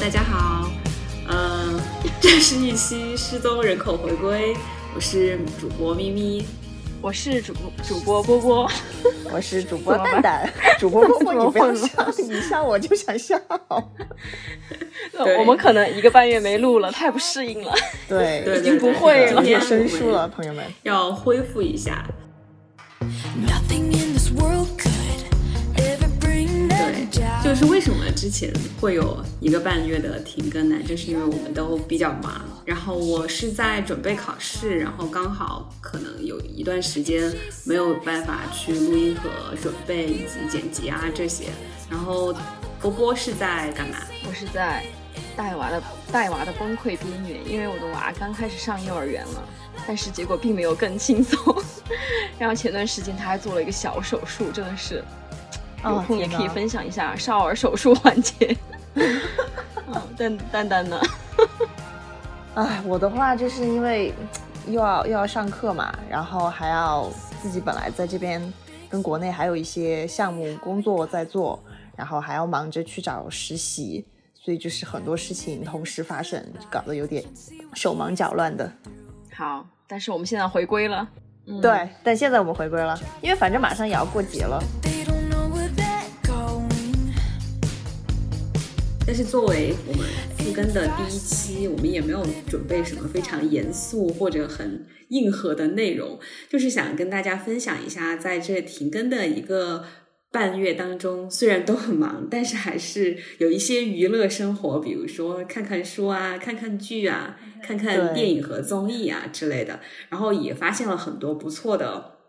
大家好，嗯，这是一期失踪人口回归，我是主播咪咪，我是主主播波波，我是主播蛋蛋，主播波波你不要笑，你笑我就想笑。我们可能一个半月没录了，太不适应了，对，对已经不会了，也生疏了，朋友们，要恢复一下。就是为什么之前会有一个半月的停更呢？就是因为我们都比较忙，然后我是在准备考试，然后刚好可能有一段时间没有办法去录音和准备以及剪辑啊这些。然后波波是在干嘛？我是在带娃的带娃的崩溃边缘，因为我的娃刚开始上幼儿园了，但是结果并没有更轻松。然后前段时间他还做了一个小手术，真的是。有空也可以分享一下少儿手术环节。蛋蛋蛋呢？哎，我的话就是因为又要又要上课嘛，然后还要自己本来在这边跟国内还有一些项目工作在做，然后还要忙着去找实习，所以就是很多事情同时发生，搞得有点手忙脚乱的。好，但是我们现在回归了。对，但现在我们回归了，因为反正马上也要过节了。但是作为我们复更的第一期，我们也没有准备什么非常严肃或者很硬核的内容，就是想跟大家分享一下，在这停更的一个半月当中，虽然都很忙，但是还是有一些娱乐生活，比如说看看书啊、看看剧啊、看看电影和综艺啊之类的，然后也发现了很多不错的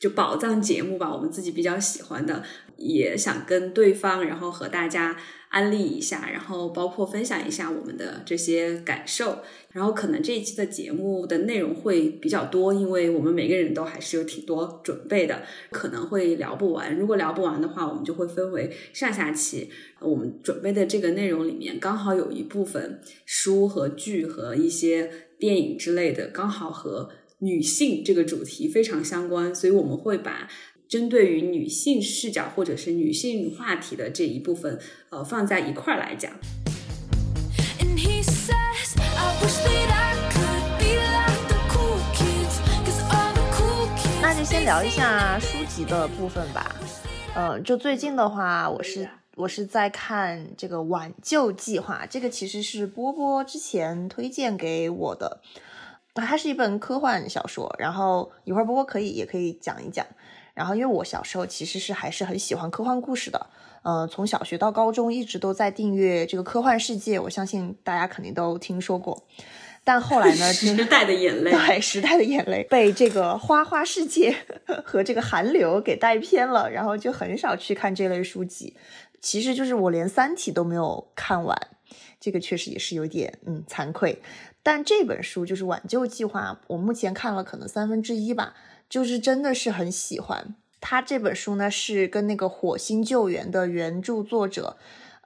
就宝藏节目吧，我们自己比较喜欢的，也想跟对方，然后和大家。安利一下，然后包括分享一下我们的这些感受，然后可能这一期的节目的内容会比较多，因为我们每个人都还是有挺多准备的，可能会聊不完。如果聊不完的话，我们就会分为上下期。我们准备的这个内容里面，刚好有一部分书和剧和一些电影之类的，刚好和女性这个主题非常相关，所以我们会把。针对于女性视角或者是女性话题的这一部分，呃，放在一块儿来讲。那就先聊一下书籍的部分吧。呃，就最近的话，我是我是在看这个《挽救计划》，这个其实是波波之前推荐给我的。它是一本科幻小说，然后一会儿波波可以也可以讲一讲。然后，因为我小时候其实是还是很喜欢科幻故事的，呃，从小学到高中一直都在订阅这个科幻世界，我相信大家肯定都听说过。但后来呢，时代的眼泪，对，时代的眼泪被这个花花世界 和这个韩流给带偏了，然后就很少去看这类书籍。其实就是我连《三体》都没有看完，这个确实也是有点嗯惭愧。但这本书就是《挽救计划》，我目前看了可能三分之一吧。就是真的是很喜欢他这本书呢，是跟那个《火星救援》的原著作者，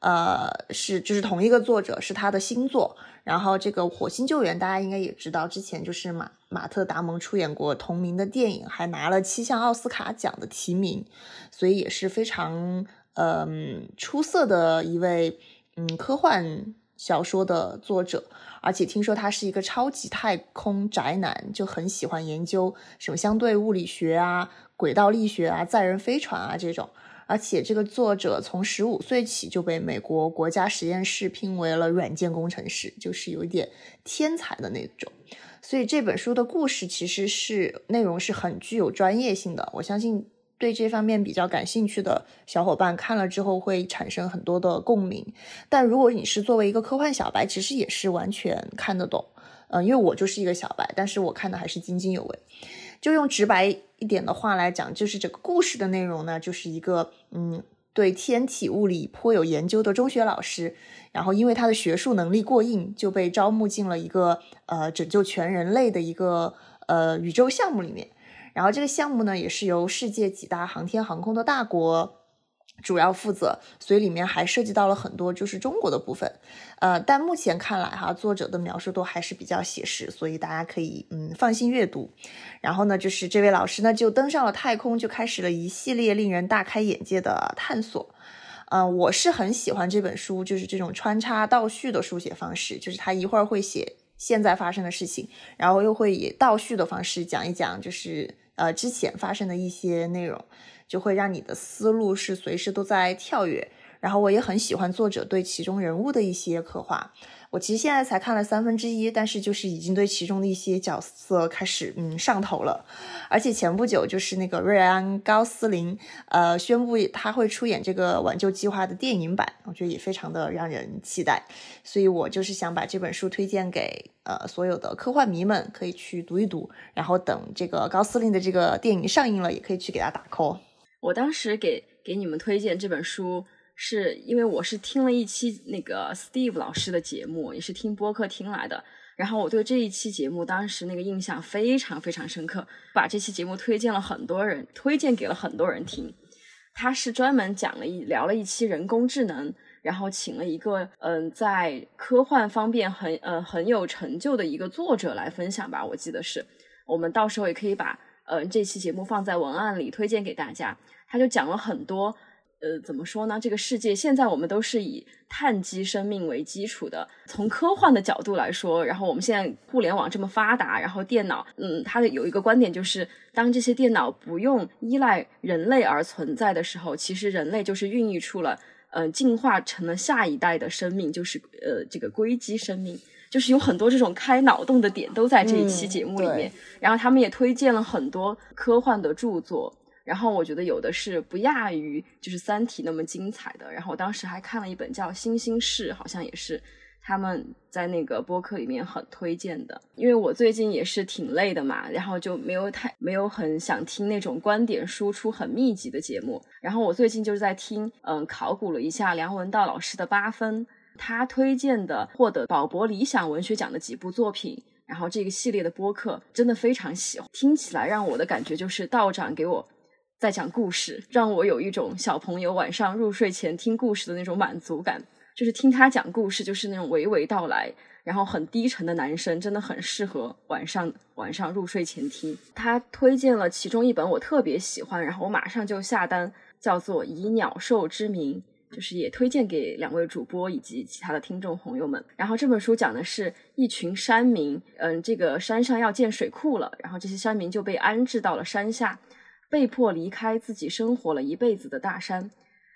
呃，是就是同一个作者，是他的新作。然后这个《火星救援》大家应该也知道，之前就是马马特·达蒙出演过同名的电影，还拿了七项奥斯卡奖的提名，所以也是非常嗯出色的一位嗯科幻小说的作者。而且听说他是一个超级太空宅男，就很喜欢研究什么相对物理学啊、轨道力学啊、载人飞船啊这种。而且这个作者从十五岁起就被美国国家实验室聘为了软件工程师，就是有一点天才的那种。所以这本书的故事其实是内容是很具有专业性的，我相信。对这方面比较感兴趣的小伙伴看了之后会产生很多的共鸣，但如果你是作为一个科幻小白，其实也是完全看得懂。嗯，因为我就是一个小白，但是我看的还是津津有味。就用直白一点的话来讲，就是这个故事的内容呢，就是一个嗯，对天体物理颇有研究的中学老师，然后因为他的学术能力过硬，就被招募进了一个呃拯救全人类的一个呃宇宙项目里面。然后这个项目呢，也是由世界几大航天航空的大国主要负责，所以里面还涉及到了很多就是中国的部分。呃，但目前看来哈，作者的描述都还是比较写实，所以大家可以嗯放心阅读。然后呢，就是这位老师呢就登上了太空，就开始了一系列令人大开眼界的探索。嗯，我是很喜欢这本书，就是这种穿插倒叙的书写方式，就是他一会儿会写现在发生的事情，然后又会以倒叙的方式讲一讲，就是呃之前发生的一些内容，就会让你的思路是随时都在跳跃。然后我也很喜欢作者对其中人物的一些刻画。我其实现在才看了三分之一，但是就是已经对其中的一些角色开始嗯上头了，而且前不久就是那个瑞安高斯林呃宣布他会出演这个挽救计划的电影版，我觉得也非常的让人期待，所以我就是想把这本书推荐给呃所有的科幻迷们，可以去读一读，然后等这个高司令的这个电影上映了，也可以去给他打 call。我当时给给你们推荐这本书。是因为我是听了一期那个 Steve 老师的节目，也是听播客听来的。然后我对这一期节目当时那个印象非常非常深刻，把这期节目推荐了很多人，推荐给了很多人听。他是专门讲了一聊了一期人工智能，然后请了一个嗯在科幻方面很呃很有成就的一个作者来分享吧，我记得是。我们到时候也可以把嗯这期节目放在文案里推荐给大家。他就讲了很多。呃，怎么说呢？这个世界现在我们都是以碳基生命为基础的。从科幻的角度来说，然后我们现在互联网这么发达，然后电脑，嗯，它的有一个观点就是，当这些电脑不用依赖人类而存在的时候，其实人类就是孕育出了，嗯，进化成了下一代的生命，就是呃，这个硅基生命，就是有很多这种开脑洞的点都在这一期节目里面。然后他们也推荐了很多科幻的著作。然后我觉得有的是不亚于就是《三体》那么精彩的。然后我当时还看了一本叫《星星事》，好像也是他们在那个播客里面很推荐的。因为我最近也是挺累的嘛，然后就没有太没有很想听那种观点输出很密集的节目。然后我最近就是在听，嗯，考古了一下梁文道老师的八分，他推荐的获得宝博理想文学奖的几部作品。然后这个系列的播客真的非常喜欢，听起来让我的感觉就是道长给我。在讲故事，让我有一种小朋友晚上入睡前听故事的那种满足感。就是听他讲故事，就是那种娓娓道来，然后很低沉的男生，真的很适合晚上晚上入睡前听。他推荐了其中一本我特别喜欢，然后我马上就下单，叫做《以鸟兽之名》，就是也推荐给两位主播以及其他的听众朋友们。然后这本书讲的是一群山民，嗯，这个山上要建水库了，然后这些山民就被安置到了山下。被迫离开自己生活了一辈子的大山，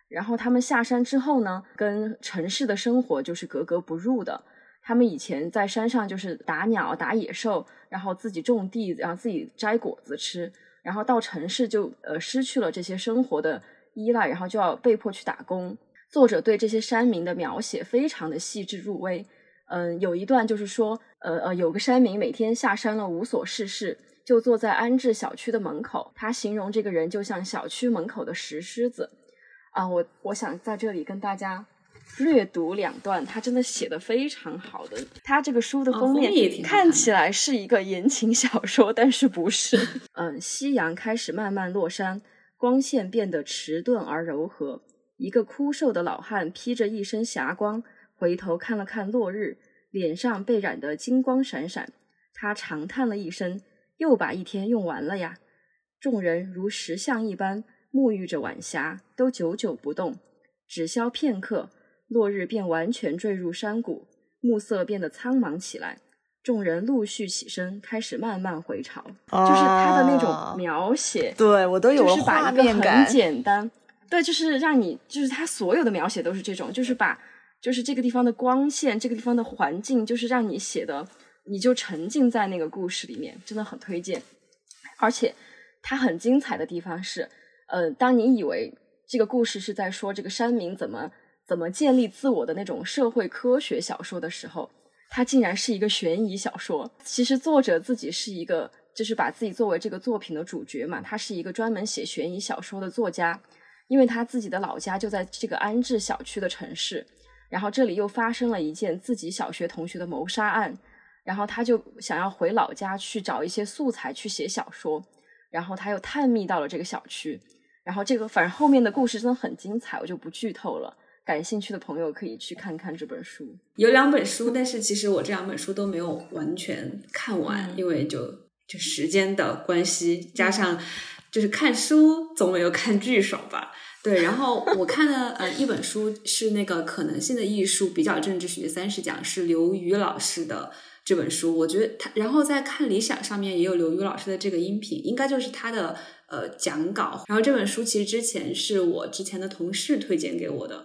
然后他们下山之后呢，跟城市的生活就是格格不入的。他们以前在山上就是打鸟、打野兽，然后自己种地，然后自己摘果子吃。然后到城市就呃失去了这些生活的依赖，然后就要被迫去打工。作者对这些山民的描写非常的细致入微。嗯，有一段就是说，呃呃，有个山民每天下山了无所事事。就坐在安置小区的门口，他形容这个人就像小区门口的石狮子啊！我我想在这里跟大家略读两段，他真的写的非常好的。他这个书的封面看起来是一个言情小说，但是不是？嗯，夕阳开始慢慢落山，光线变得迟钝而柔和。一个枯瘦的老汉披着一身霞光，回头看了看落日，脸上被染得金光闪闪。他长叹了一声。又把一天用完了呀！众人如石像一般沐浴着晚霞，都久久不动。只消片刻，落日便完全坠入山谷，暮色变得苍茫起来。众人陆续起身，开始慢慢回朝。就是他的那种描写，对我都有画面感。很简单，对，就是让你，就是他所有的描写都是这种，就是把，就是这个地方的光线，这个地方的环境，就是让你写的。你就沉浸在那个故事里面，真的很推荐。而且它很精彩的地方是，呃，当你以为这个故事是在说这个山民怎么怎么建立自我的那种社会科学小说的时候，它竟然是一个悬疑小说。其实作者自己是一个，就是把自己作为这个作品的主角嘛，他是一个专门写悬疑小说的作家。因为他自己的老家就在这个安置小区的城市，然后这里又发生了一件自己小学同学的谋杀案。然后他就想要回老家去找一些素材去写小说，然后他又探秘到了这个小区，然后这个反正后面的故事真的很精彩，我就不剧透了。感兴趣的朋友可以去看看这本书。有两本书，但是其实我这两本书都没有完全看完，因为就就时间的关系，加上就是看书总没有看剧爽吧。对，然后我看的呃一本书是那个可能性的艺术比较政治学三十讲，是刘瑜老师的这本书。我觉得他，然后在看理想上面也有刘瑜老师的这个音频，应该就是他的呃讲稿。然后这本书其实之前是我之前的同事推荐给我的。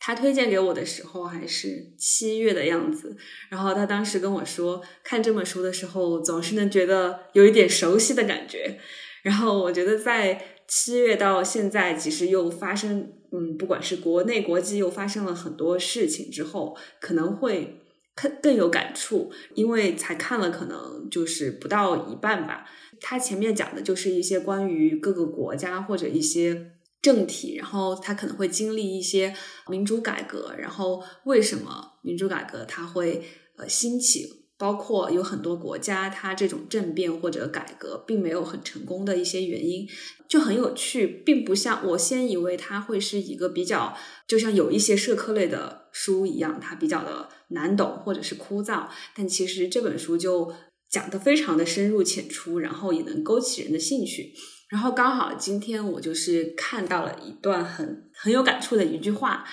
他推荐给我的时候还是七月的样子，然后他当时跟我说，看这本书的时候总是能觉得有一点熟悉的感觉。然后我觉得在七月到现在，其实又发生，嗯，不管是国内国际又发生了很多事情之后，可能会更更有感触，因为才看了可能就是不到一半吧。他前面讲的就是一些关于各个国家或者一些。政体，然后他可能会经历一些民主改革，然后为什么民主改革它会呃兴起？包括有很多国家，它这种政变或者改革并没有很成功的一些原因，就很有趣，并不像我先以为它会是一个比较，就像有一些社科类的书一样，它比较的难懂或者是枯燥，但其实这本书就讲的非常的深入浅出，然后也能勾起人的兴趣。然后刚好今天我就是看到了一段很很有感触的一句话，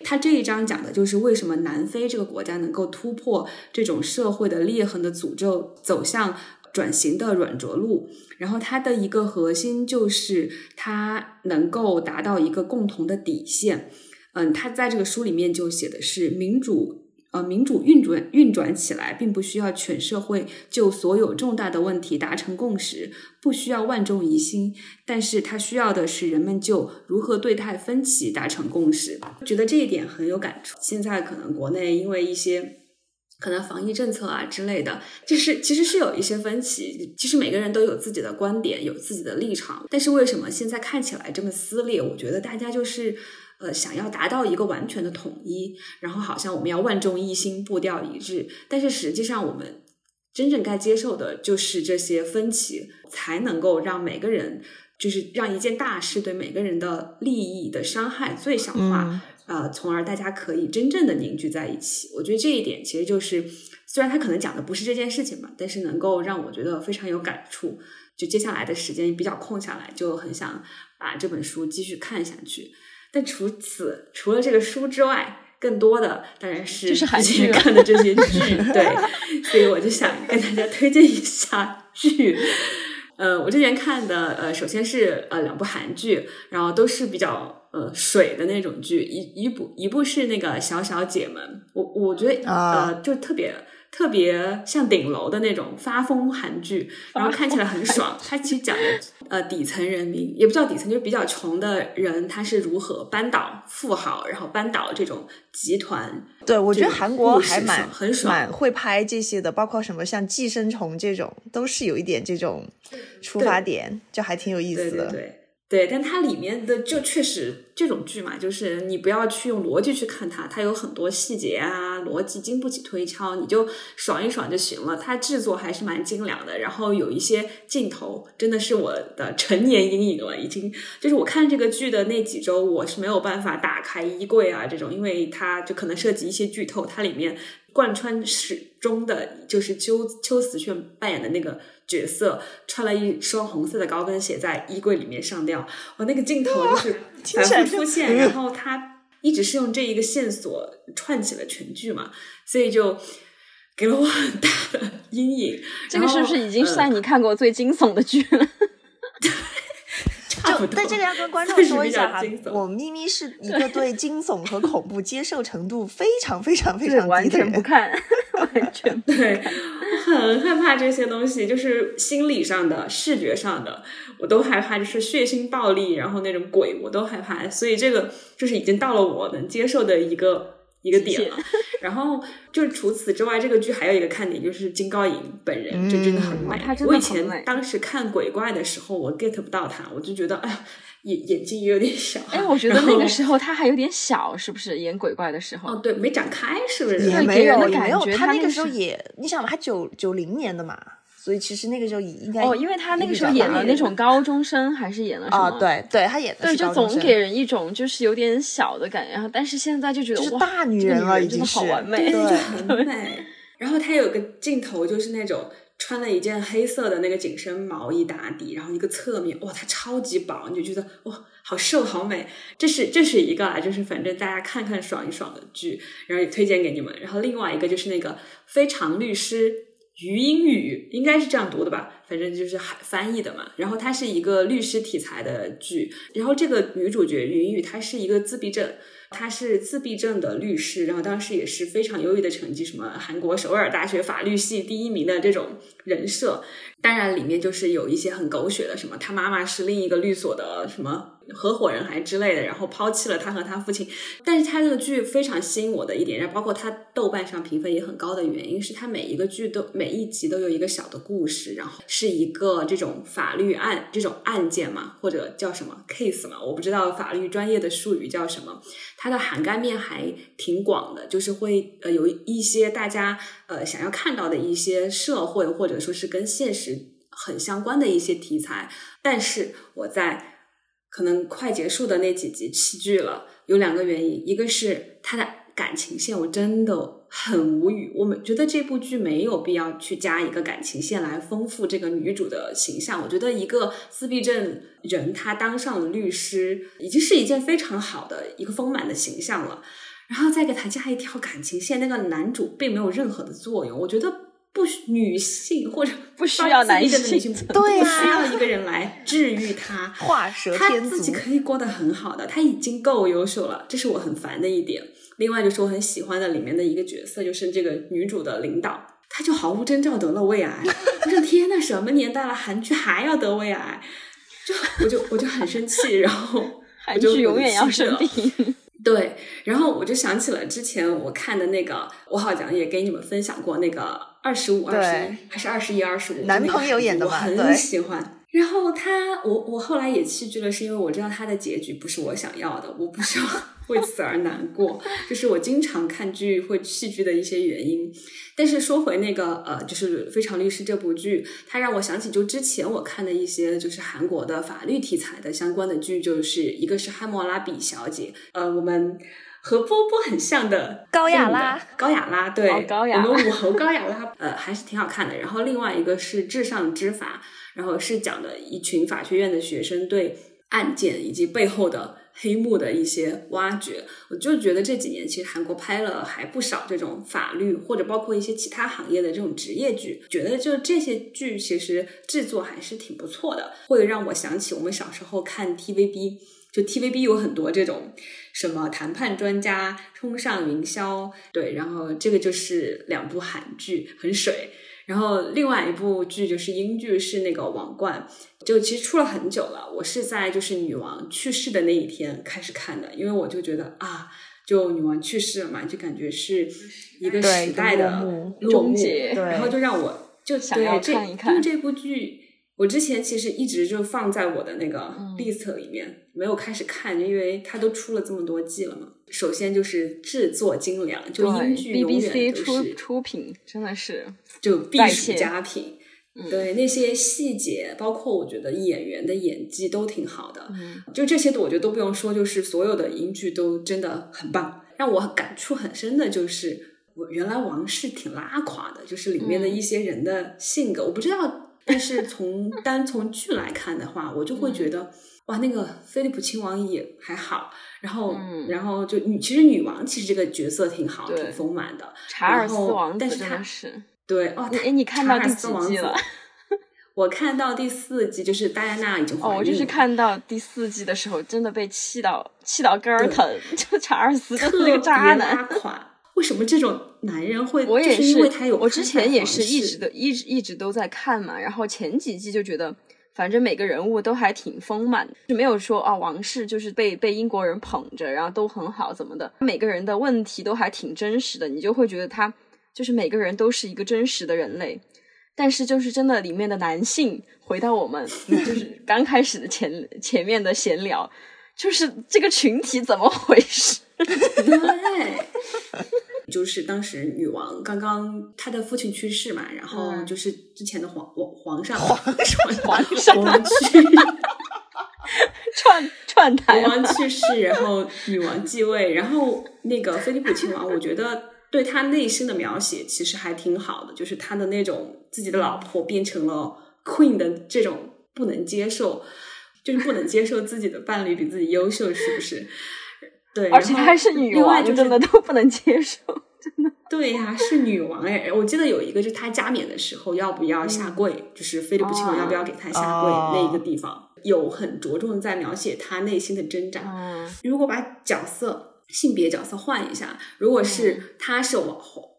他这一章讲的就是为什么南非这个国家能够突破这种社会的裂痕的诅咒，走向转型的软着陆。然后它的一个核心就是它能够达到一个共同的底线。嗯，他在这个书里面就写的是民主。呃，民主运转运转起来，并不需要全社会就所有重大的问题达成共识，不需要万众一心，但是它需要的是人们就如何对待分歧达成共识。觉得这一点很有感触。现在可能国内因为一些可能防疫政策啊之类的，就是其实是有一些分歧。其实每个人都有自己的观点，有自己的立场，但是为什么现在看起来这么撕裂？我觉得大家就是。呃，想要达到一个完全的统一，然后好像我们要万众一心、步调一致，但是实际上我们真正该接受的就是这些分歧，才能够让每个人，就是让一件大事对每个人的利益的伤害最小化，呃，从而大家可以真正的凝聚在一起。我觉得这一点其实就是，虽然他可能讲的不是这件事情吧，但是能够让我觉得非常有感触。就接下来的时间比较空下来，就很想把这本书继续看下去。但除此，除了这个书之外，更多的当然是之前看的这些剧，对，所以我就想跟大家推荐一下剧。呃，我之前看的，呃，首先是呃两部韩剧，然后都是比较呃水的那种剧，一一部一部是那个《小小姐们》，我我觉得呃就特别。特别像顶楼的那种发疯韩剧，然后看起来很爽。它其实讲的呃底层人民，也不叫底层，就是比较穷的人，他是如何扳倒富豪，然后扳倒这种集团。对，我觉得韩国还蛮很爽，蛮会拍这些的，包括什么像寄生虫这种，都是有一点这种出发点，就还挺有意思的。对。对，对但它里面的就确实这种剧嘛，就是你不要去用逻辑去看它，它有很多细节啊，逻辑经不起推敲，你就爽一爽就行了。它制作还是蛮精良的，然后有一些镜头真的是我的成年阴影了，已经就是我看这个剧的那几周，我是没有办法打开衣柜啊这种，因为它就可能涉及一些剧透，它里面贯穿始终的就是秋秋瓷炫扮演的那个。角色穿了一双红色的高跟鞋在衣柜里面上吊，我那个镜头就是反复出现，然后他一直是用这一个线索串起了全剧嘛，所以就给了我很大的 阴影。这个是不是已经算你看过最惊悚的剧了？就但这个要跟观众说一下哈，我咪咪是一个对惊悚和恐怖接受程度非常非常非常 低的人，完全不看，完全对，很害怕这些东西，就是心理上的、视觉上的，我都害怕，就是血腥暴力，然后那种鬼我都害怕，所以这个就是已经到了我能接受的一个。一个点了，然后就是除此之外，这个剧还有一个看点就是金高银本人就真的很美。我以前当时看鬼怪的时候，我 get 不到他，我就觉得哎呀，眼眼睛也有点小。哎，我觉得那个时候他还有点小，是不是演鬼怪的时候？哦，对，没长开，是不是？也没有，没有。他那个时候也，你想嘛，他九九零年的嘛。所以其实那个时候应该哦，因为他那个时候演了那种高中生，还是演了什么？对对，他演的对，就总给人一种就是有点小的感觉。然后，但是现在就觉得是大女人了，已经好完美，对，很美。然后他有个镜头就是那种。穿了一件黑色的那个紧身毛衣打底，然后一个侧面，哇，她超级薄，你就觉得哇，好瘦好美。这是这是一个啊，就是反正大家看看爽一爽的剧，然后也推荐给你们。然后另外一个就是那个《非常律师余英语》，应该是这样读的吧？反正就是海翻译的嘛。然后它是一个律师题材的剧，然后这个女主角于英语她是一个自闭症。她是自闭症的律师，然后当时也是非常优异的成绩，什么韩国首尔大学法律系第一名的这种人设。当然，里面就是有一些很狗血的，什么他妈妈是另一个律所的什么。合伙人还之类的，然后抛弃了他和他父亲。但是他这个剧非常吸引我的一点，然后包括他豆瓣上评分也很高的原因，是他每一个剧都每一集都有一个小的故事，然后是一个这种法律案这种案件嘛，或者叫什么 case 嘛，我不知道法律专业的术语叫什么。它的涵盖面还挺广的，就是会呃有一些大家呃想要看到的一些社会或者说是跟现实很相关的一些题材。但是我在可能快结束的那几集弃剧了，有两个原因，一个是他的感情线，我真的很无语。我们觉得这部剧没有必要去加一个感情线来丰富这个女主的形象。我觉得一个自闭症人他当上了律师，已经是一件非常好的一个丰满的形象了。然后再给他加一条感情线，那个男主并没有任何的作用。我觉得。不女性或者不需要男性，对不需要一个人来治愈她。画蛇他自己可以过得很好的，她已经够优秀了，这是我很烦的一点。另外就是我很喜欢的里面的一个角色，就是这个女主的领导，她就毫无征兆得了胃癌。我说天呐，什么年代了，韩剧还要得胃癌？就我就我就很生气，然后韩剧永远要生病。对，然后我就想起了之前我看的那个，我好像也给你们分享过那个二十五、二十一还是二十一、二十五，男朋友演的我很喜欢。然后他，我我后来也弃剧了，是因为我知道他的结局不是我想要的，我不想 为此而难过，就是我经常看剧会弃剧的一些原因。但是说回那个呃，就是《非常律师》这部剧，它让我想起就之前我看的一些就是韩国的法律题材的相关的剧，就是一个是《汉谟拉比小姐》，呃，我们和波波很像的高雅拉，高雅拉，对，高雅，我们武侯高雅拉，呃，还是挺好看的。然后另外一个是《至上之法》。然后是讲的一群法学院的学生对案件以及背后的黑幕的一些挖掘，我就觉得这几年其实韩国拍了还不少这种法律或者包括一些其他行业的这种职业剧，觉得就这些剧其实制作还是挺不错的，会让我想起我们小时候看 TVB，就 TVB 有很多这种什么谈判专家、冲上云霄，对，然后这个就是两部韩剧，很水。然后另外一部剧就是英剧，是那个《王冠》，就其实出了很久了。我是在就是女王去世的那一天开始看的，因为我就觉得啊，就女王去世了嘛，就感觉是一个时代的终结，然后就让我就想要看一看。因为这部剧，我之前其实一直就放在我的那个 list 里面，没有开始看，因为它都出了这么多季了嘛。首先就是制作精良，就英剧永远都是出品，真的是就必属佳品。对那些细节，包括我觉得演员的演技都挺好的。就这些的，我觉得都不用说，就是所有的英剧都真的很棒。让我感触很深的就是，我原来王室挺拉垮的，就是里面的一些人的性格，我不知道。但是从单从剧来看的话，我就会觉得。哇，那个菲利普亲王也还好，然后，然后就女，其实女王其实这个角色挺好，挺丰满的。查尔斯王子真的是对哦，哎，你看到第几季了？我看到第四季，就是戴安娜已经怀孕了。我就是看到第四季的时候，真的被气到气到肝儿疼。就查尔斯特别渣男，垮。为什么这种男人会？我也是，因为他有。我之前也是一直都一直一直都在看嘛，然后前几季就觉得。反正每个人物都还挺丰满，就没有说啊王室就是被被英国人捧着，然后都很好怎么的。每个人的问题都还挺真实的，你就会觉得他就是每个人都是一个真实的人类。但是就是真的里面的男性，回到我们就是 刚开始的前前面的闲聊，就是这个群体怎么回事？对。就是当时女王刚刚她的父亲去世嘛，然后就是之前的皇皇皇上皇上皇上去 串串台，国王去世，然后女王继位，然后那个菲利普亲王，我觉得对他内心的描写其实还挺好的，就是他的那种自己的老婆变成了 queen 的这种不能接受，就是不能接受自己的伴侣比自己优秀，是不是？对，而且还是女王，真的都不能接受，真的。对呀，是女王哎！我记得有一个，就是她加冕的时候要不要下跪，就是菲利普亲王要不要给她下跪那一个地方，有很着重在描写她内心的挣扎。如果把角色性别角色换一下，如果是她是王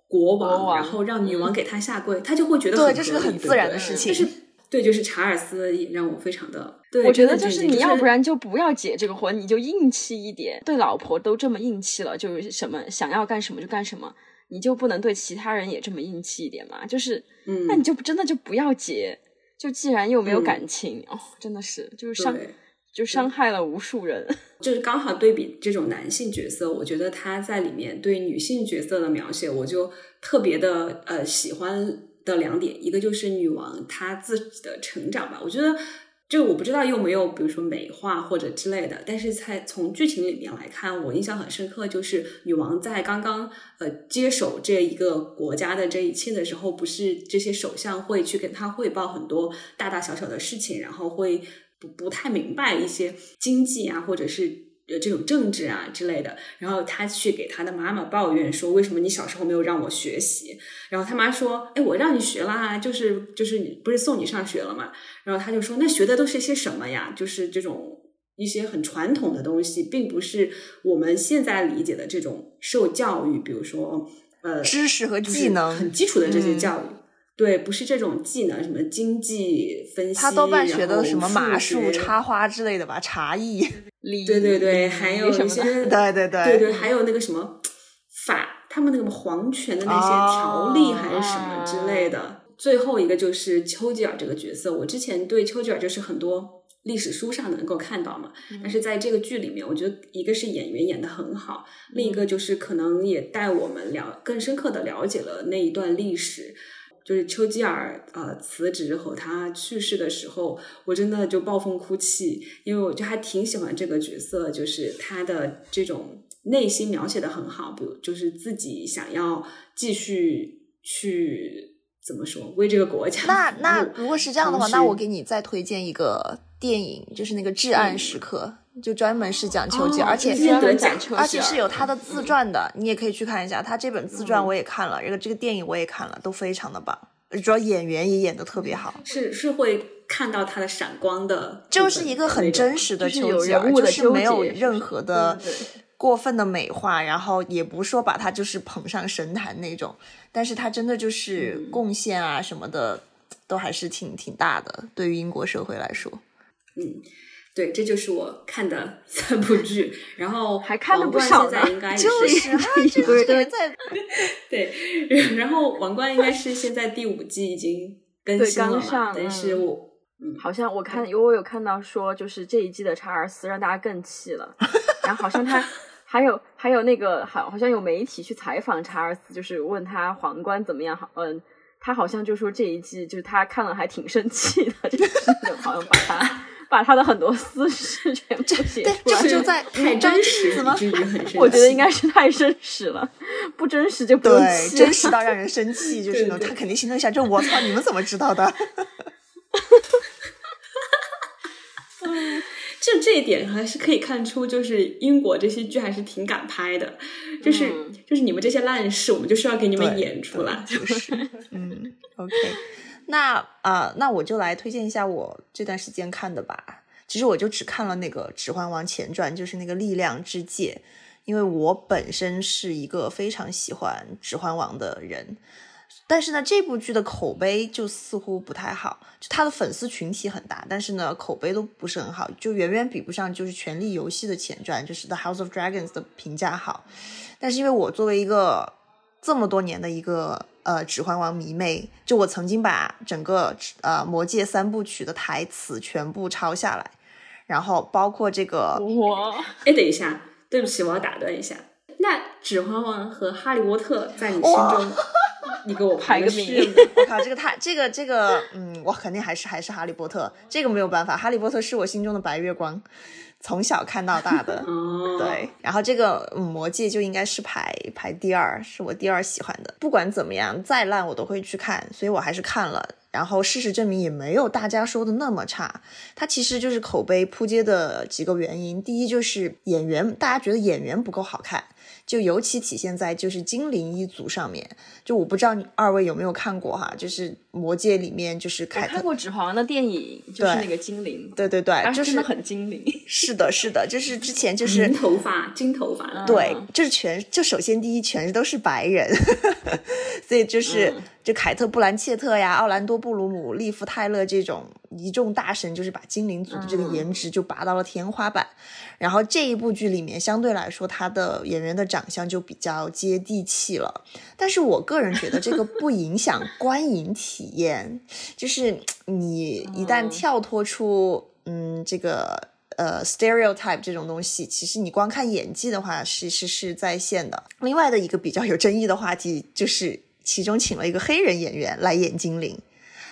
国王，然后让女王给他下跪，他就会觉得对，这是个很自然的事情。就是对，就是查尔斯也让我非常的，对我觉得就是你要不然就不要结这个婚，你就硬气一点，对老婆都这么硬气了，就是什么想要干什么就干什么。你就不能对其他人也这么硬气一点吗？就是，嗯，那你就真的就不要结。就既然又没有感情，哦，真的是，就是伤，就伤害了无数人。就是刚好对比这种男性角色，我觉得他在里面对女性角色的描写，我就特别的呃喜欢的两点，一个就是女王她自己的成长吧，我觉得。就我不知道有没有，比如说美化或者之类的，但是在从剧情里面来看，我印象很深刻，就是女王在刚刚呃接手这一个国家的这一切的时候，不是这些首相会去跟她汇报很多大大小小的事情，然后会不不太明白一些经济啊，或者是。呃，这种政治啊之类的，然后他去给他的妈妈抱怨说：“为什么你小时候没有让我学习？”然后他妈说：“哎，我让你学啦，就是就是你不是送你上学了嘛？”然后他就说：“那学的都是些什么呀？就是这种一些很传统的东西，并不是我们现在理解的这种受教育，比如说呃，知识和技能很基础的这些教育。”对，不是这种技能，什么经济分析，他多半学的什么马术、插花之类的吧，茶艺。对对对，还有一些，对对对对对，还有那个什么法，他们那个皇权的那些条例还是什么之类的。最后一个就是丘吉尔这个角色，我之前对丘吉尔就是很多历史书上能够看到嘛，但是在这个剧里面，我觉得一个是演员演的很好，另一个就是可能也带我们了更深刻的了解了那一段历史。就是丘吉尔呃辞职和他去世的时候，我真的就暴风哭泣，因为我就还挺喜欢这个角色，就是他的这种内心描写的很好，比如就是自己想要继续去怎么说为这个国家。那那如果是这样的话，那我给你再推荐一个电影，就是那个《至暗时刻》。就专门是讲丘吉尔，而且而且是有他的自传的，你也可以去看一下。他这本自传我也看了，这个这个电影我也看了，都非常的棒。主要演员也演的特别好，是是会看到他的闪光的，就是一个很真实的丘吉尔，就是没有任何的过分的美化，然后也不说把他就是捧上神坛那种，但是他真的就是贡献啊什么的都还是挺挺大的，对于英国社会来说，嗯。对，这就是我看的 三部剧，然后还看了不少呢。就是啊，这个在对，然后王冠应该是现在第五季已经更新了嘛？但是我嗯，好像我看，因为我有看到说，就是这一季的查尔斯让大家更气了，然后好像他还有还有那个好，好像有媒体去采访查尔斯，就是问他皇冠怎么样？好，嗯，他好像就说这一季就是他看了还挺生气的，就是好像把他。把他的很多私事全部写出来，就在太真实吗？我觉得应该是太真实了，不真实就不对，真实到让人生气，就是呢，他肯定心疼一下：就我操，你们怎么知道的？就这一点还是可以看出，就是英国这些剧还是挺敢拍的，就是就是你们这些烂事，我们就需要给你们演出来，就是 嗯，OK。那啊，那我就来推荐一下我这段时间看的吧。其实我就只看了那个《指环王前传》，就是那个《力量之戒》，因为我本身是一个非常喜欢《指环王》的人。但是呢，这部剧的口碑就似乎不太好，就它的粉丝群体很大，但是呢，口碑都不是很好，就远远比不上就是《权力游戏》的前传，就是《The House of Dragons》的评价好。但是因为我作为一个这么多年的一个。呃，《指环王》迷妹，就我曾经把整个呃《魔戒》三部曲的台词全部抄下来，然后包括这个。我！哎，等一下，对不起，我要打断一下。那《指环王》和《哈利波特》在你心中你给我排个名名。我靠，这个太这个这个，嗯，我肯定还是还是哈利波特，这个没有办法，哈利波特是我心中的白月光，从小看到大的。哦，对，然后这个嗯魔戒就应该是排排第二，是我第二喜欢的。不管怎么样，再烂我都会去看，所以我还是看了。然后事实证明也没有大家说的那么差，它其实就是口碑扑街的几个原因。第一就是演员，大家觉得演员不够好看。就尤其体现在就是精灵一族上面，就我不知道你二位有没有看过哈，就是魔戒里面就是凯特，看过《指环王》的电影，就是那个精灵，对对对，就是真的很精灵。是的，是的，就是之前就是银头发、金头发，对嗯，就是全就首先第一全都是白人，所以就是、嗯就凯特·布兰切特呀、奥兰多·布鲁姆、利夫·泰勒这种一众大神，就是把精灵族的这个颜值就拔到了天花板。然后这一部剧里面，相对来说他的演员的长相就比较接地气了。但是我个人觉得这个不影响观影体验，就是 你一旦嗯跳脱出嗯这个。呃，stereotype 这种东西，其实你光看演技的话，是是是在线的。另外的一个比较有争议的话题，就是其中请了一个黑人演员来演精灵，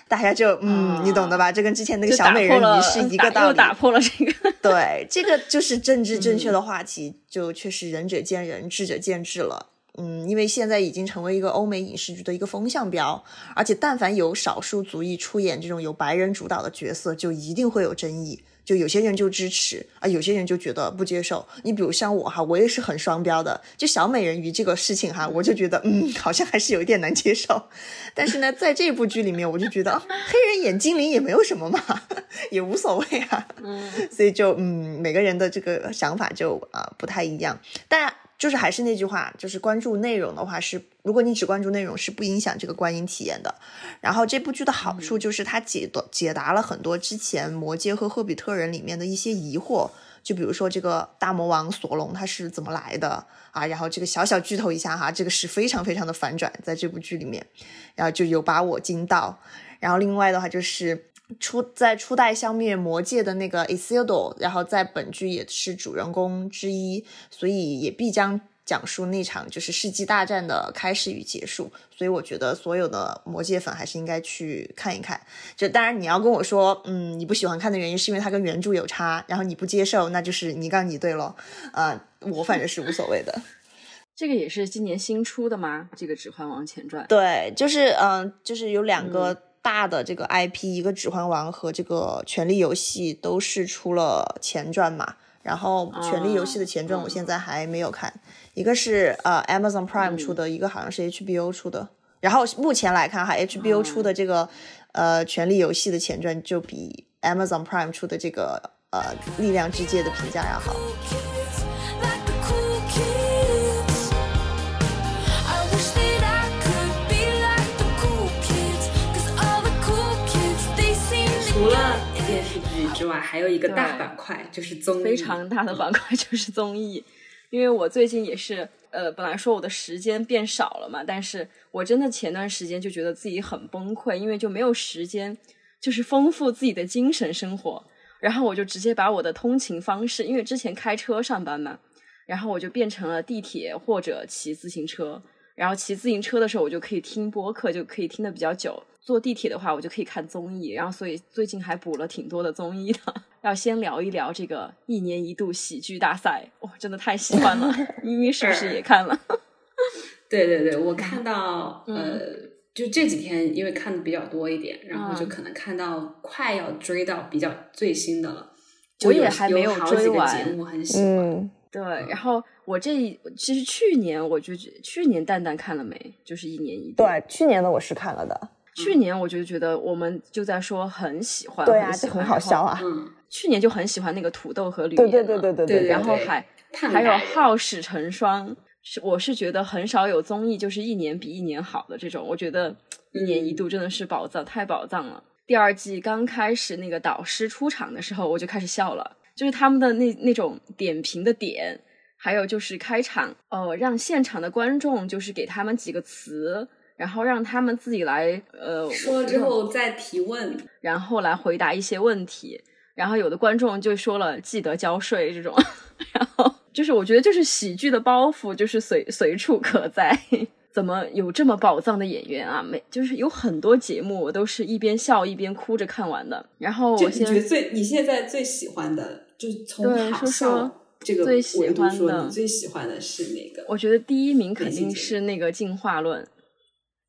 大家就嗯，啊你懂的吧？这跟之前那个小美人鱼是一个道理。打破了这个。对，这个就是政治正确的话题，就确实仁者见仁，智者见智了。嗯，因为现在已经成为一个欧美影视剧的一个风向标，而且但凡有少数族裔出演这种由白人主导的角色，就一定会有争议。就有些人就支持啊，有些人就觉得不接受。你比如像我哈，我也是很双标的。就小美人鱼这个事情哈，我就觉得嗯，好像还是有一点难接受。但是呢，在这部剧里面，我就觉得、啊黑人演精灵也没有什么嘛，也无所谓啊。嗯，所以就嗯，每个人的这个想法就啊、呃不太一样。但就是还是那句话，就是关注内容的话是，如果你只关注内容，是不影响这个观影体验的。然后这部剧的好处就是它解答解答了很多之前《魔戒》和《赫比特人》里面的一些疑惑。就比如说这个大魔王索隆他是怎么来的啊？然后这个小小剧透一下哈，这个是非常非常的反转，在这部剧里面，然后就有把我惊到。然后另外的话就是初在初代消灭魔界的那个 Isildur，然后在本剧也是主人公之一，所以也必将讲述那场就是世纪大战的开始与结束。所以我觉得所有的魔界粉还是应该去看一看。就当然你要跟我说，嗯，你不喜欢看的原因是因为它跟原著有差，然后你不接受，那就是你杠你对咯。呃，我反正是无所谓的。这个也是今年新出的吗？这个《指环王前传》对，就是嗯、呃就是有两个大的这个 IP，、一个《指环王》和这个《权力游戏》都是出了前传嘛。然后《权力游戏》的前传我现在还没有看，一个是呃 Amazon Prime 出的，一个好像是 HBO 出的。然后目前来看哈，HBO 出的这个、呃《权力游戏》的前传就比 Amazon Prime 出的这个呃《力量之戒》的评价要好。之外，还有一个大板块就是综艺，非常大的板块就是综艺，因为我最近也是，呃，本来说我的时间变少了嘛，但是我真的前段时间就觉得自己很崩溃，因为就没有时间，就是丰富自己的精神生活，然后我就直接把我的通勤方式，因为之前开车上班嘛，然后我就变成了地铁或者骑自行车，然后骑自行车的时候我就可以听播客，就可以听的比较久。坐地铁的话，我就可以看综艺，然后所以最近还补了挺多的综艺的。要先聊一聊这个一年一度喜剧大赛，哇，真的太喜欢了！咪咪是不是也看了？对对对，我看到、嗯呃，就这几天因为看的比较多一点，然后就嗯可能看到快要追到比较最新的了。我也还没有追完节目很喜欢。嗯，对，然后我这一其实去年我就觉去年蛋蛋看了没？就是一年一度。对，去年的我是看了的。去年我就觉得我们就在说很喜欢，对啊，很喜欢这很好笑。啊。嗯，去年就很喜欢那个土豆和吕对岩对对对对对对对然后还还有好事成双，是我是觉得很少有综艺就是一年比一年好的这种，我觉得一年一度真的是宝藏，太宝藏了。第二季刚开始那个导师出场的时候，我就开始笑了，就是他们的那那种点评的点，还有就是开场，呃，让现场的观众就是给他们几个词，然后让他们自己来，呃，说了之后再提问，然后来回答一些问题。然后有的观众就说了记得交税这种，然后就是我觉得就是喜剧的包袱就是随随处可在。怎么有这么宝藏的演员啊？每就是有很多节目我都是一边笑一边哭着看完的。然后你我先觉得最你现在最喜欢的，就是从好对说这个最喜欢的你最喜欢的是哪个？我觉得第一名肯定是那个进化论，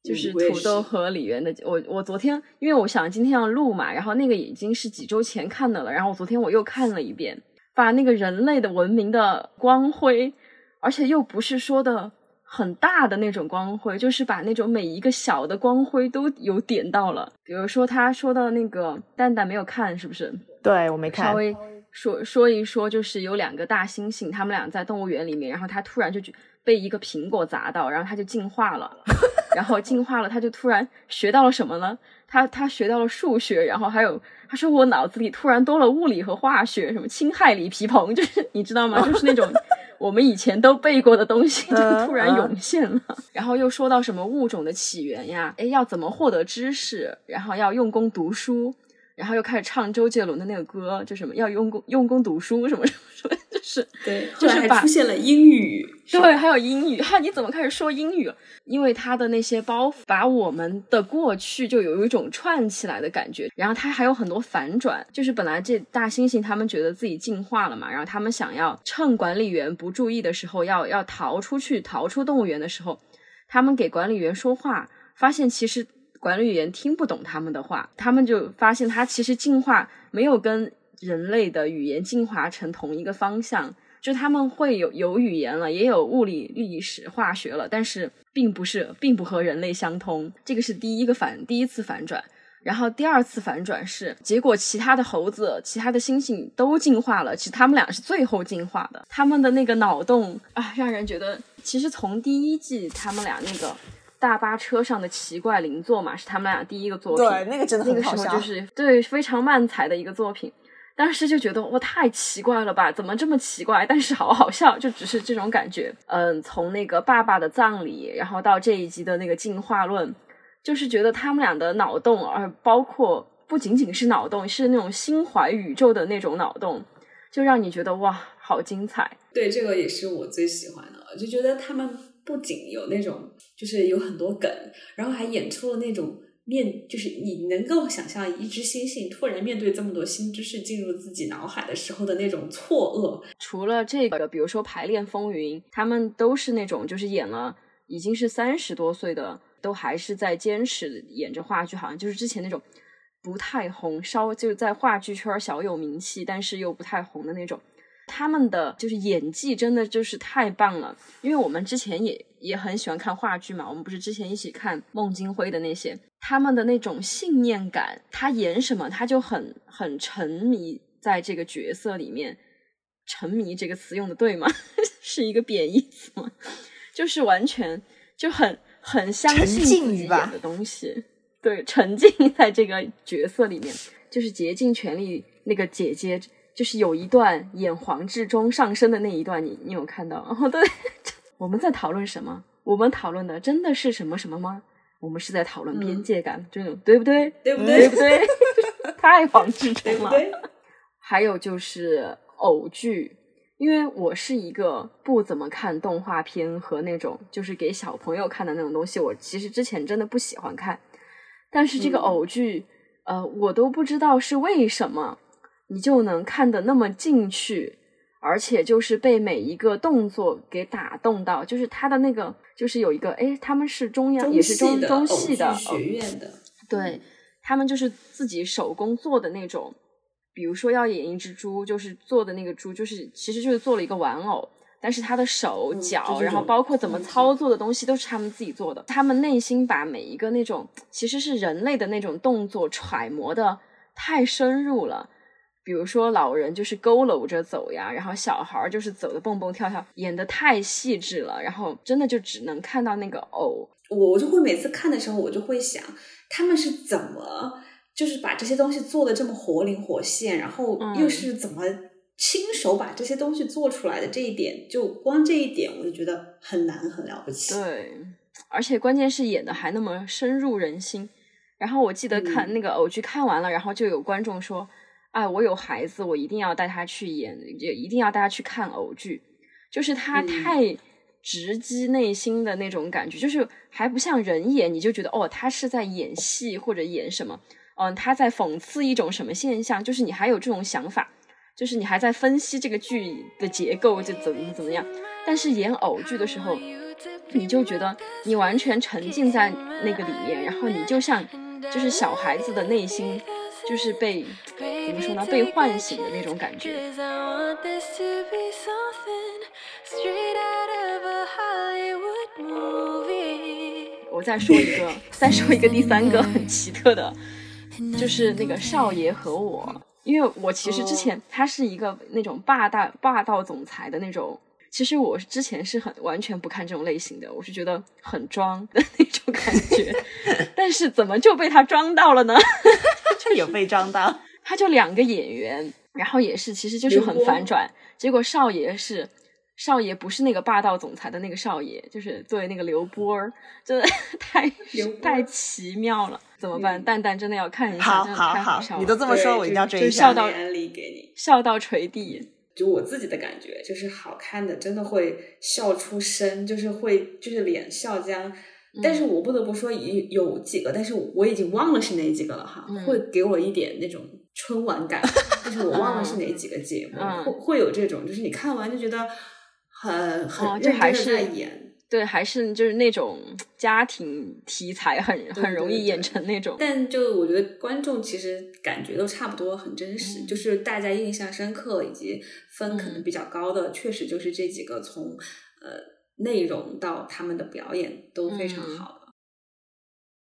就是土豆和李媛的。我我昨天因为我想今天要录嘛，然后那个已经是几周前看的了，然后我昨天我又看了一遍，把那个人类的文明的光辉，而且又不是说的很大的那种光辉，就是把那种每一个小的光辉都有点到了。比如说他说的那个蛋蛋没有看是不是？对我没看稍，微说说一说，就是有两个大猩猩，他们俩在动物园里面，然后他突然就去被一个苹果砸到，然后他就进化了，然后进化了，他就突然学到了什么呢？他他学到了数学，然后还有他说我脑子里突然多了物理和化学，什么氢氦锂铍硼，就是你知道吗？就是那种 我们以前都背过的东西，就嗯突然嗯涌现了。然后又说到什么物种的起源呀，哎，要怎么获得知识，然后要用功读书。然后又开始唱周杰伦的那个歌，就什么要用功用功读书什么什么什么，就是对，就是把出现了英语，对，还有英语，哈，你怎么开始说英语了？因为他的那些包袱把我们的过去就有一种串起来的感觉，然后他还有很多反转，就是本来这大猩猩他们觉得自己进化了嘛，然后他们想要趁管理员不注意的时候要要逃出去，逃出动物园的时候，他们给管理员说话，发现其实管理员听不懂他们的话，他们就发现他其实进化没有跟人类的语言进化成同一个方向，就他们会有有语言了，也有物理、历史、化学了，但是并不是，并不和人类相通。这个是第一个反，第一次反转。然后第二次反转是，结果其他的猴子、其他的猩猩都进化了，其实他们俩是最后进化的。他们的那个脑洞啊，让人觉得，其实从第一季他们俩那个大巴车上的奇怪邻座嘛，是他们俩第一个作品。对那个真的那个时很好笑，候就是对非常漫才的一个作品。当时就觉得哇，太奇怪了吧？怎么这么奇怪？但是好好笑，就只是这种感觉。嗯，从那个爸爸的葬礼，然后到这一集的那个进化论，就是觉得他们俩的脑洞，而包括不仅仅是脑洞，是那种心怀宇宙的那种脑洞，就让你觉得哇，好精彩。对，这个也是我最喜欢的，就觉得他们不仅有那种，就是有很多梗，然后还演出了那种面，就是你能够想象一只猩猩突然面对这么多新知识进入自己脑海的时候的那种错愕。除了这个，比如说《排练风云》，他们都是那种就是演了已经是三十多岁的，都还是在坚持演着话剧，好像就是之前那种不太红，稍就在话剧圈小有名气，但是又不太红的那种。他们的就是演技真的就是太棒了，因为我们之前也也很喜欢看话剧嘛，我们不是之前一起看孟京辉的那些，他们的那种信念感，他演什么他就很很沉迷在这个角色里面。沉迷这个词用的对吗？是一个贬义词吗？就是完全就很很相信自己演的东西，对，沉浸在这个角色里面。就是竭尽全力那个姐姐，就是有一段演黄志忠上身的那一段，你你有看到？哦，对，我们在讨论什么？我们讨论的真的是什么什么吗？我们是在讨论边嗯界感，这种对不对？对不对？对不对？太黄志忠了，对对？还有就是偶剧，因为我是一个不怎么看动画片和那种就是给小朋友看的那种东西，我其实之前真的不喜欢看。但是这个嗯偶剧，呃，我都不知道是为什么，你就能看得那么进去，而且就是被每一个动作给打动到，就是他的那个，就是有一个，哎，他们是中央，也是中中中戏的学院的，对他们就是自己手工做的那种，比如说要演一只猪，就是做的那个猪，就是其实就是做了一个玩偶，但是他的手嗯脚，然后包括怎么操作的东西都是他们自己做的。他们内心把每一个那种其实是人类的那种动作揣摩的太深入了。比如说老人就是佝偻着走呀，然后小孩儿就是走的蹦蹦跳跳，演的太细致了，然后真的就只能看到那个偶我我就会每次看的时候，我就会想，他们是怎么就是把这些东西做的这么活灵活现，然后嗯又是怎么亲手把这些东西做出来的这一点，就光这一点，我就觉得很难很了不起。对，而且关键是演的还那么深入人心。然后我记得看嗯那个偶剧看完了，然后就有观众说：“哎，我有孩子，我一定要带他去演，也一定要带他去看偶剧。”就是他嗯太、直击内心的那种感觉，就是还不像人演，你就觉得哦，他是在演戏或者演什么，嗯，他在讽刺一种什么现象，就是你还有这种想法，就是你还在分析这个剧的结构就怎么怎么样。但是演偶剧的时候，你就觉得你完全沉浸在那个里面，然后你就像就是小孩子的内心，就是被怎么说呢，被唤醒的那种感觉。我再说一个，再说一个第三个很奇特的，就是那个少爷和我，因为我其实之前他是一个那种霸道霸道总裁的那种。其实我之前是很完全不看这种类型的，我是觉得很装的那种感觉，但是怎么就被他装到了呢？就有被张到。他就两个演员，然后也是其实就是很反转，结果少爷是少爷不是那个霸道总裁的那个少爷，就是作为那个刘波儿，真的 太太奇妙了，怎么办？嗯蛋蛋真的要看一下，好真的好好笑，了，你都这么说，我一定要追一下就笑。到眼里给你。笑到垂地。就我自己的感觉，就是好看的真的会笑出声，就是会就是脸笑僵。但是我不得不说，有有几个，但是我已经忘了是哪几个了哈，嗯。会给我一点那种春晚感，但是我忘了是哪几个节目，嗯。会会有这种，就是你看完就觉得很很哦认真在演，对，还是就是那种家庭题材很对很容易演成那种。但就我觉得观众其实感觉都差不多，很真实，嗯。就是大家印象深刻以及分可能嗯。比较高的，确实就是这几个从呃内容到他们的表演都非常嗯好的。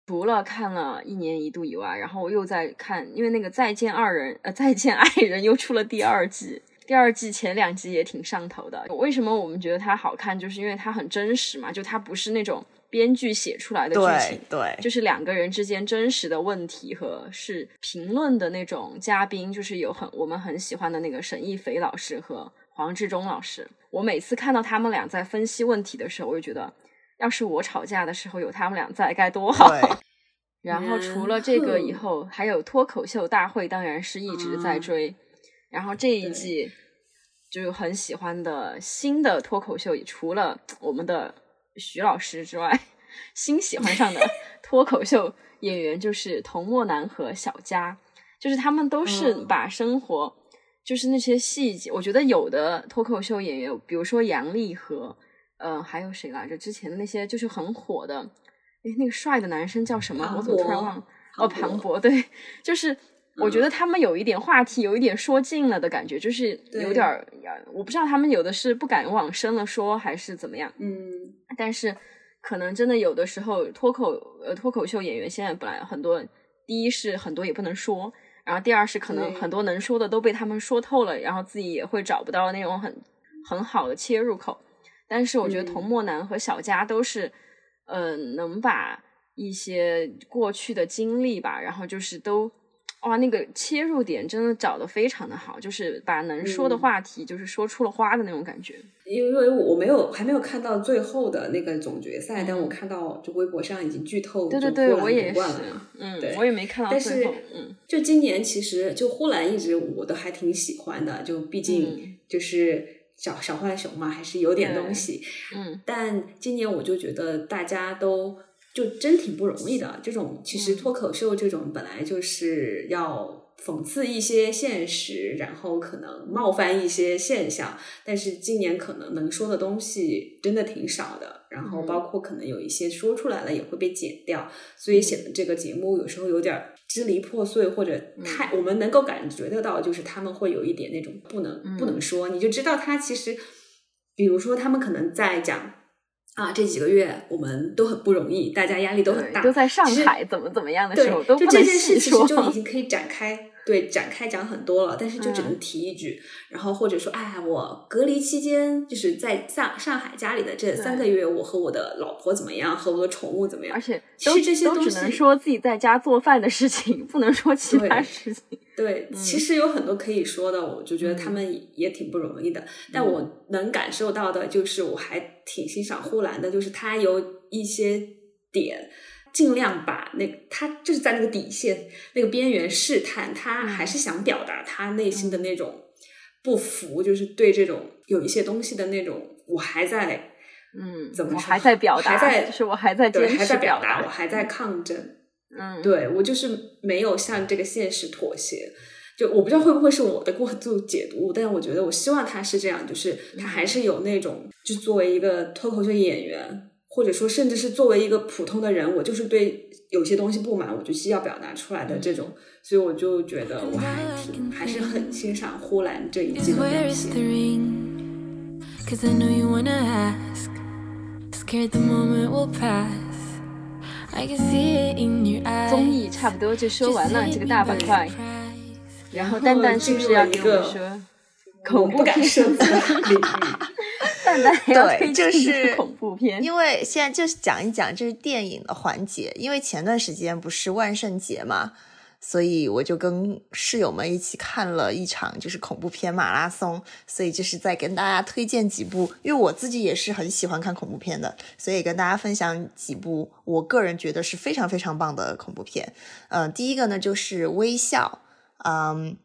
除了看了一年一度以外，然后我又在看，因为那个《再见二人》呃，《再见爱人》又出了第二季。第二季前两集也挺上头的。为什么我们觉得它好看？就是因为它很真实嘛，就它不是那种编剧写出来的剧对情，对，就是两个人之间真实的问题和是评论的那种嘉宾，就是有很我们很喜欢的那个沈亦菲老师和黄志忠老师。我每次看到他们俩在分析问题的时候，我就觉得，要是我吵架的时候有他们俩在，该多好。然后除了这个以后，还有脱口秀大会，当然是一直在啊追。然后这一季就很喜欢的新的脱口秀，除了我们的徐老师之外，新喜欢上的 脱口秀演员就是童漠男和小佳，就是他们都是嗯把生活，就是那些细节，我觉得有的脱口秀演员，比如说杨笠和呃还有谁来着？之前的那些就是很火的，诶，那个帅的男生叫什么？我怎么突然忘了？哦，庞庞博，对，就是我觉得他们有一点话题，有一点说尽了的感觉，就是有点儿，我不知道他们有的是不敢往深了说，还是怎么样。嗯，但是可能真的有的时候脱口呃脱口秀演员现在本来很多，第一是很多也不能说，然后第二是可能很多能说的都被他们说透了，然后自己也会找不到那种很很好的切入口。但是我觉得嗯童漠男和小佳都是，呃，能把一些过去的经历吧，然后就是都。哇，那个切入点真的找的非常的好，就是把能说的嗯话题，就是说出了花的那种感觉。因为我没有还没有看到最后的那个总决赛，但我嗯看到就微博上已经剧透，对对对，我也是嗯对，我也没看到但是最后，嗯就今年其实就呼兰一直我都还挺喜欢的，就毕竟嗯就是小小浣熊嘛，还是有点东西。嗯但今年我就觉得大家都就真挺不容易的。这种其实嗯脱口秀这种本来就是要讽刺一些现实，然后可能冒犯一些现象，但是今年可能能说的东西真的挺少的。然后嗯包括可能有一些说出来了也会被剪掉，所以显得这个节目有时候有点儿支离破碎，或者太、我们能够感觉得到，就是他们会有一点那种不能、不能说，你就知道他其实，比如说他们可能在讲。啊，这几个月我们都很不容易，大家压力都很大，都在上海怎么怎么样的时候，都就这件事其实。就已 经可以展开，对展开讲很多了，但是就只能嗯提一句，然后或者说，哎，我隔离期间就是在上上海家里的这三个月，我和我的老婆怎么样，和我的宠物怎么样而，且其都实这些东都只能西说自己在家做饭的事情，不能说其他事情。对，嗯其实有很多可以说的，我就觉得他们也挺不容易的。但我能感受到的就是，我还挺欣赏呼兰的，就是他有一些点。尽量把那他就是在那个底线、那个边缘试探，他还是想表达他内心的那种不服，就是对这种有一些东西的那种，我还在嗯，怎么说我还在表达，还在就是我还在对，坚还在持表达，我，还在抗争。嗯，对我就是没有向这个现实妥协。就我不知道会不会是我的过度解读，但是我觉得我希望他是这样，就是他还是有那种，就作为一个脱口秀演员，或者说甚至是作为一个普通的人，我就是对有些东西不满，我就需要表达出来的这种，所以我就觉得我还挺还是很欣赏呼兰这一季的表 where is the 现。Cause I know you wanna ask. Scared the moment will pass. I can see it in your eyes. 综艺差不多就说完了这个大板块.然后蛋蛋是不是要给我们说我恐怖不敢片？对推就是恐怖片，因为现在就是讲一讲这是电影的环节，因为前段时间不是万圣节嘛，所以我就跟室友们一起看了一场就是恐怖片马拉松，所以就是在跟大家推荐几部，因为我自己也是很喜欢看恐怖片的，所以跟大家分享几部我个人觉得是非常非常棒的恐怖片。嗯、第一个呢就是《微笑》，嗯。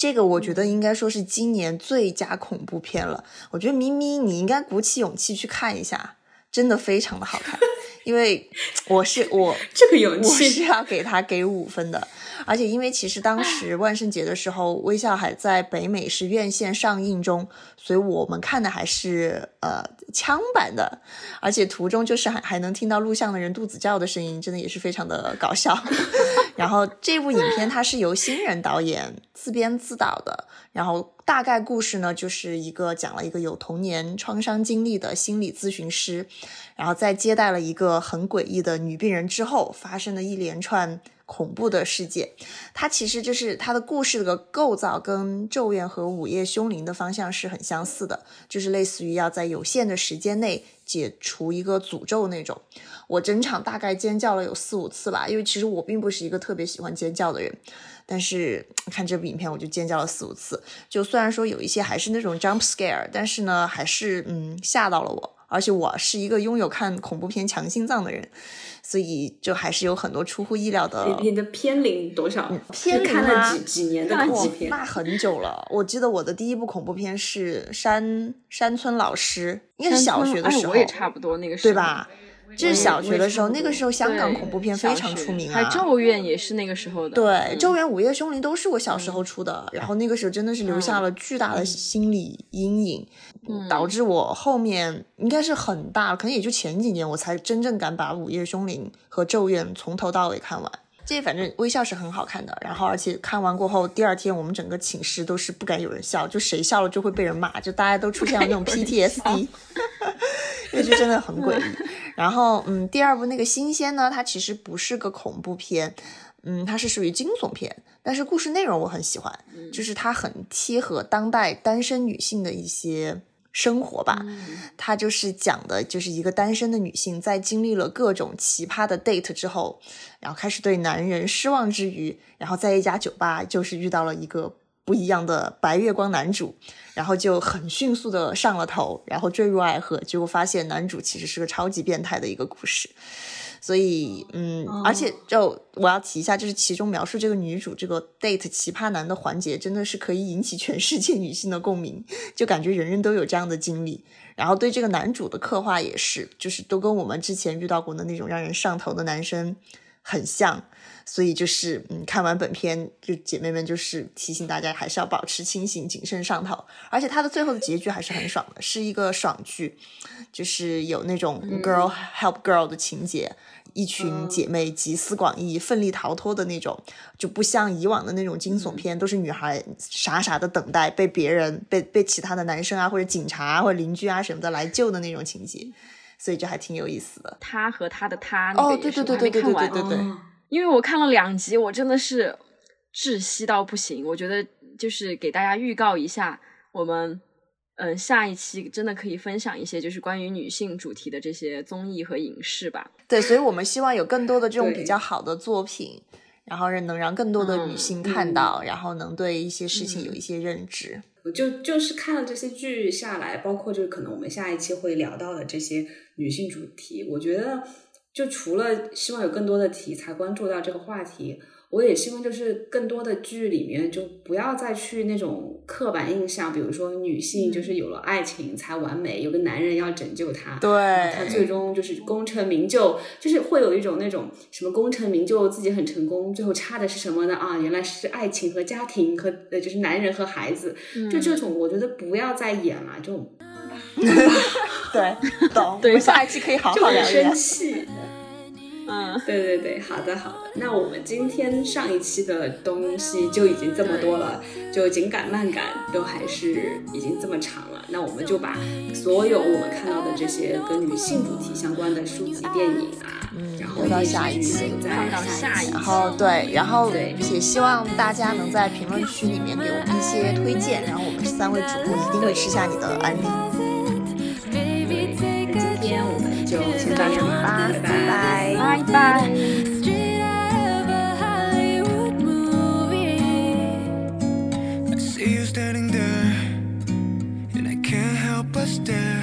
这个我觉得应该说是今年最佳恐怖片了。我觉得咪咪你应该鼓起勇气去看一下，真的非常的好看。因为我是我这个勇我是，要给他给五分的，而且因为其实当时万圣节的时候，《微笑》还在北美是院线上映中，所以我们看的还是呃枪版的，而且途中就是还还能听到录像的人肚子叫的声音，真的也是非常的搞笑。然后这部影片它是由新人导演自编自导的，然后大概故事呢就是一个讲了一个有童年创伤经历的心理咨询师，然后在接待了一个很诡异的女病人之后，发生了一连串恐怖的世界。它其实就是它的故事的构造跟《咒怨》和《午夜凶铃》的方向是很相似的，就是类似于要在有限的时间内解除一个诅咒那种。我整场大概尖叫了有四五次吧，因为其实我并不是一个特别喜欢尖叫的人，但是看这部影片我就尖叫了四五次。就虽然说有一些还是那种 jump scare，但是呢，还是嗯吓到了我。而且我是一个拥有看恐怖片强心脏的人，所以就还是有很多出乎意料的你你的偏龄多少？偏龄是看了几几年的那恐怖片？那很久了。我记得我的第一部恐怖片是山山村老师，应该是小学的时候，哎我也差不多那个时候，对吧？这是小学的时候，那个时候香港恐怖片非常出名啊。还有咒怨也是那个时候的，对，嗯《咒怨》《午夜凶铃》都是我小时候出的，然后那个时候真的是留下了巨大的心理阴影，导致我后面应该是很大，可能也就前几年我才真正敢把《午夜凶铃》和《咒怨》从头到尾看完。这反正微笑是很好看的，然后而且看完过后，第二天我们整个寝室都是不敢有人笑，就谁笑了就会被人骂，就大家都出现了那种 PTSD，因为就真的很诡异。然后，嗯，第二部那个新鲜呢，它其实不是个恐怖片，嗯，它是属于惊悚片，但是故事内容我很喜欢，就是它很贴合当代单身女性的一些生活吧。它就是讲的就是一个单身的女性在经历了各种奇葩的 date 之后，然后开始对男人失望之余，然后在一家酒吧就是遇到了一个不一样的白月光男主，然后就很迅速的上了头，然后坠入爱河，结果发现男主其实是个超级变态的一个故事。所以，嗯，而且就我要提一下，就是其中描述这个女主这个 date 奇葩男的环节，真的是可以引起全世界女性的共鸣，就感觉人人都有这样的经历。然后对这个男主的刻画也是，就是都跟我们之前遇到过的那种让人上头的男生很像。所以就是，嗯，看完本片，就姐妹们就是提醒大家，还是要保持清醒、谨慎上头。而且它的最后的结局还是很爽的，是一个爽剧，就是有那种 girl help girl 的情节，一群姐妹集思广益、奋力逃脱的那种，就不像以往的那种惊悚片，都是女孩傻傻的等待被别人、被被其他的男生啊，或者警察啊，或者邻居啊什么的来救的那种情节，所以就还挺有意思的。他和他的他那哦，个也是对对对对我还没看完对对对对对。哦因为我看了两集，我真的是窒息到不行。我觉得就是给大家预告一下，我们嗯下一期真的可以分享一些就是关于女性主题的这些综艺和影视吧。对，所以我们希望有更多的这种比较好的作品，然后能让更多的女嗯性看到，然后能对一些事情有一些认知。我就就是看了这些剧下来，包括就是可能我们下一期会聊到的这些女性主题，我觉得就除了希望有更多的题材关注到这个话题，我也希望就是更多的剧里面就不要再去那种刻板印象，比如说女性就是有了爱情才完美，有个男人要拯救她，对她最终就是功成名就，就是会有一种那种什么功成名就，自己很成功，最后差的是什么呢？啊，原来是爱情和家庭和呃就是男人和孩子，就这种我觉得不要再演了，这种 对，懂。对我们下一期可以好就很好聊一聊生。气。嗯，对对对，好的好的。那我们今天上一期的东西就已经这么多了，就紧赶慢赶都还是已经这么长了。那我们就把所有我们看到的这些跟女性主题相关的书籍、电影啊，然后到下一期剧留在放到下一期然后对，然后对也希望大家能在评论区里面给我们一些推荐，然后我们三位主播一定会吃下你的安利。Take 今天我们就先到这里吧，拜拜，拜拜。standing there, and I can't help but stare.